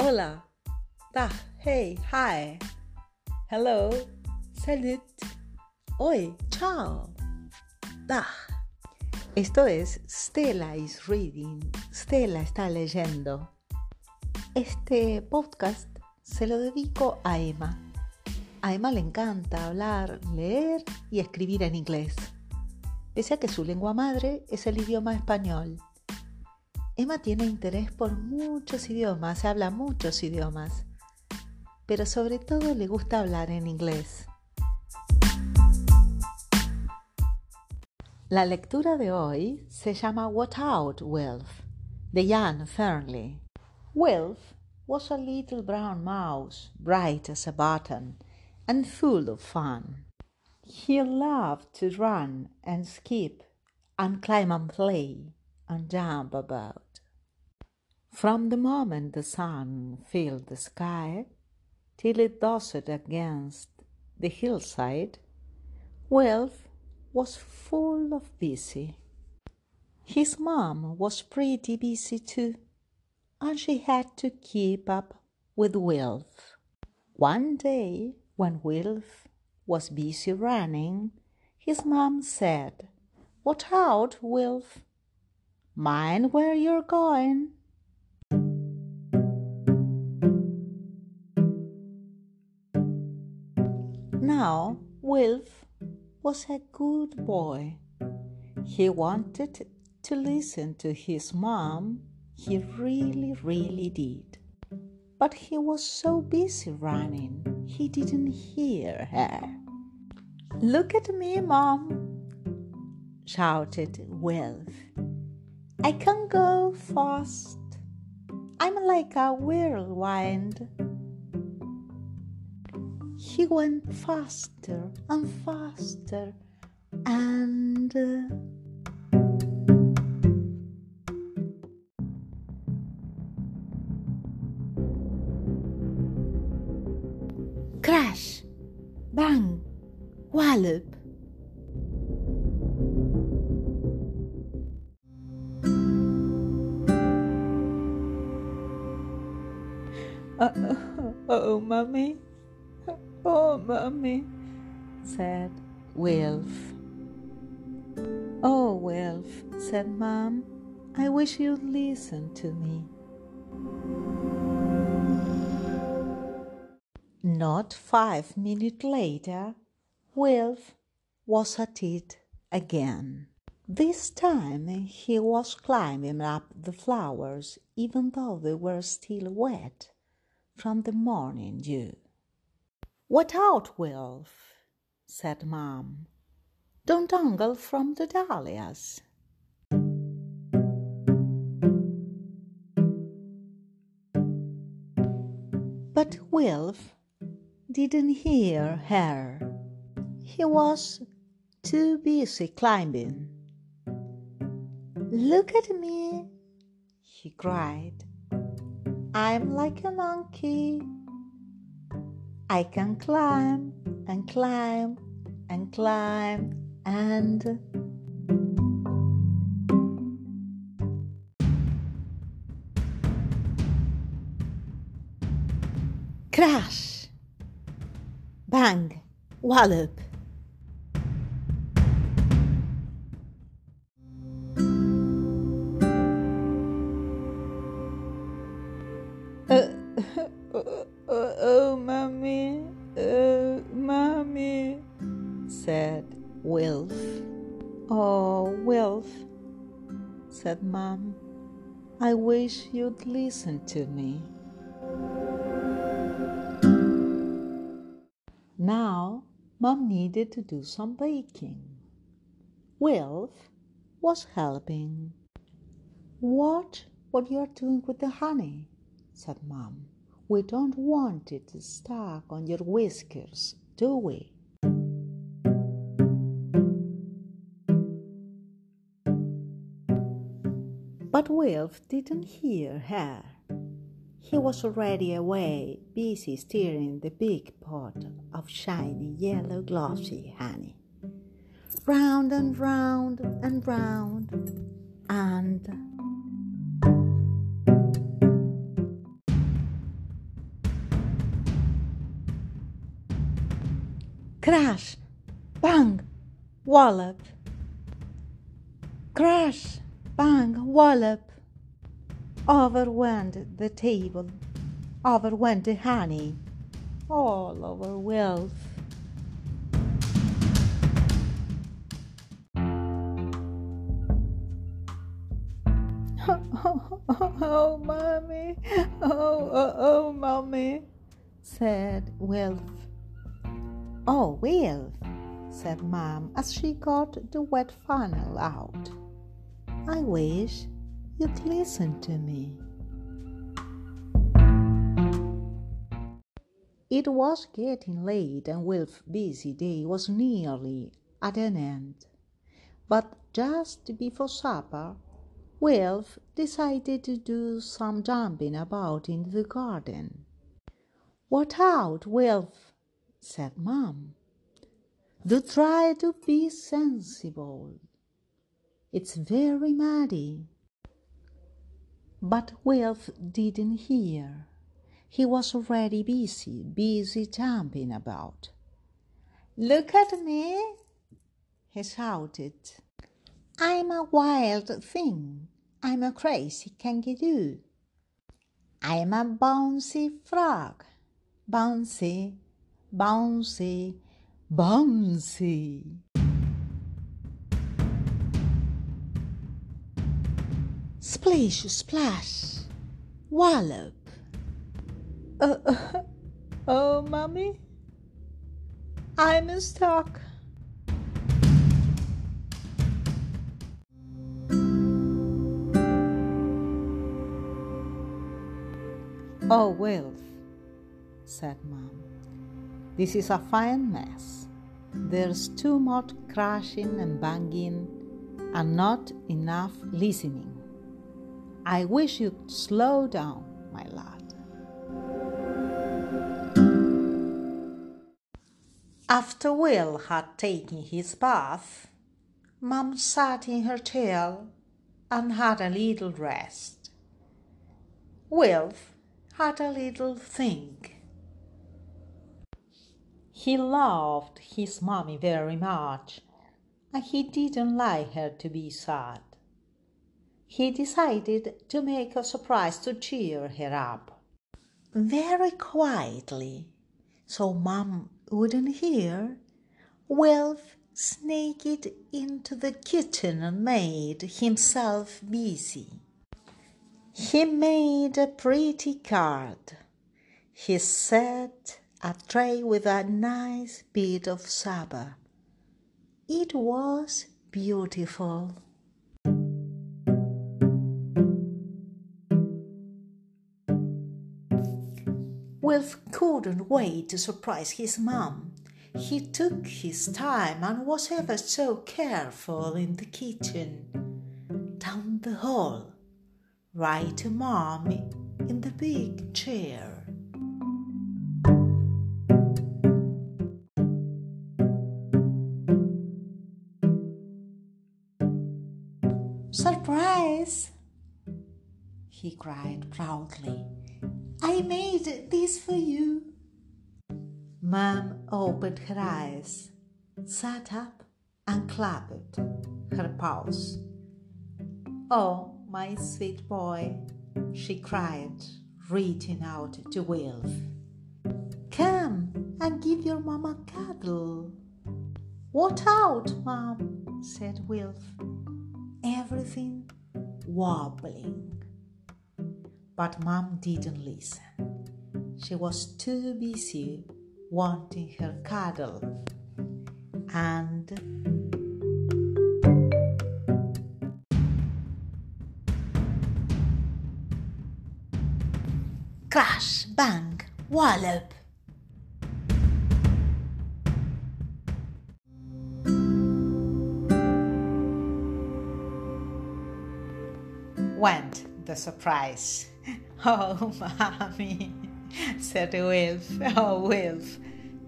Hola. Da. Hey. Hi. Hello. Salut. Oi. Ciao. Da. Esto es Stella is reading. Stella está leyendo. Este podcast se lo dedico a Emma. A Emma le encanta hablar, leer y escribir en inglés, pese a que su lengua madre es el idioma español. Emma tiene interés por muchos idiomas, habla muchos idiomas, pero sobre todo le gusta hablar en inglés. La lectura de hoy se llama What Out, Wilf, de Jan Fernley. Wilf was a little brown mouse, bright as a button and full of fun. He loved to run and skip and climb and play and jump about. From the moment the sun filled the sky till it dusted against the hillside, Wilf was full of busy. His mom was pretty busy too, and she had to keep up with Wilf. One day, when Wilf was busy running, his mom said, Watch out, Wilf. Mind where you're going. Now, Wilf was a good boy. He wanted to listen to his mom. He really, really did. But he was so busy running, he didn't hear her. Look at me, Mom, shouted Wilf. I can go fast. I'm like a whirlwind. He went faster and faster, and. Uh, crash! Bang! Wallop! Uh, oh, oh, mommy. Oh, mommy, said Wilf. Oh, Wilf, said Mom, I wish you'd listen to me. Not five minutes later, Wilf was at it again. This time he was climbing up the flowers, even though they were still wet from the morning dew. What out, Wilf? said Mom. Don't dangle from the dahlias. But Wilf didn't hear her. He was too busy climbing. Look at me, he cried. I'm like a monkey. I can climb and climb and climb and. Crash! Bang! Wallop! Said Mom, I wish you'd listen to me. Now, Mom needed to do some baking. Wilf was helping. Watch what you're doing with the honey, said Mom. We don't want it stuck on your whiskers, do we? But Wilf didn't hear her. He was already away, busy stirring the big pot of shiny yellow glossy honey. Round and round and round and crash, bang, wallop, crash. Bang! Wallop! Over went the table, over went the honey, all over Wilf. Oh, oh, oh, mommy, oh, oh, oh, mommy, said Wilf. Oh, Wilf, said Mom as she got the wet funnel out. I wish you'd listen to me. It was getting late and Wilf's busy day was nearly at an end. But just before supper, Wilf decided to do some jumping about in the garden. What out, Wilf? said Mom. Do try to be sensible. It's very muddy. But Wilf didn't hear. He was already busy, busy jumping about. Look at me, he shouted. I'm a wild thing. I'm a crazy kangaroo. I'm a bouncy frog. Bouncy, bouncy, bouncy. Splish, splash, wallop. Uh, uh, oh, mommy, I'm stuck. Oh, Wilf, said Mom. This is a fine mess. There's too much crashing and banging and not enough listening. I wish you'd slow down, my lad. After Will had taken his bath, Mum sat in her chair and had a little rest. Will had a little think. He loved his mommy very much, and he didn't like her to be sad. He decided to make a surprise to cheer her up. Very quietly, so Mom wouldn't hear, Wilf sneaked into the kitchen and made himself busy. He made a pretty card. He set a tray with a nice bit of saba. It was beautiful. Wilf couldn't wait to surprise his mom. He took his time and was ever so careful in the kitchen, down the hall right to mom in the big chair. Surprise! he cried proudly. I made this for you. Mom opened her eyes, sat up, and clapped her paws. Oh, my sweet boy, she cried, reaching out to Wilf. Come and give your mama a cuddle. What out, Mom? said Wilf. Everything wobbling. But Mom didn't listen. She was too busy wanting her cuddle. And Crash, bang, wallop. Went the surprise. Oh, mommy, said Wilf. Oh, Wilf,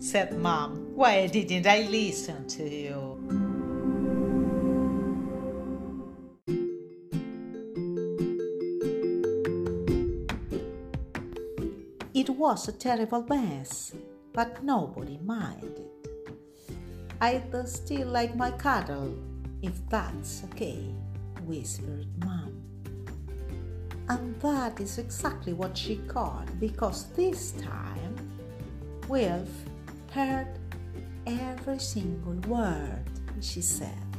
said mom. Why didn't I listen to you? It was a terrible mess, but nobody minded. I'd still like my cuddle, if that's okay, whispered Mom. And that is exactly what she got because this time Wilf heard every single word she said.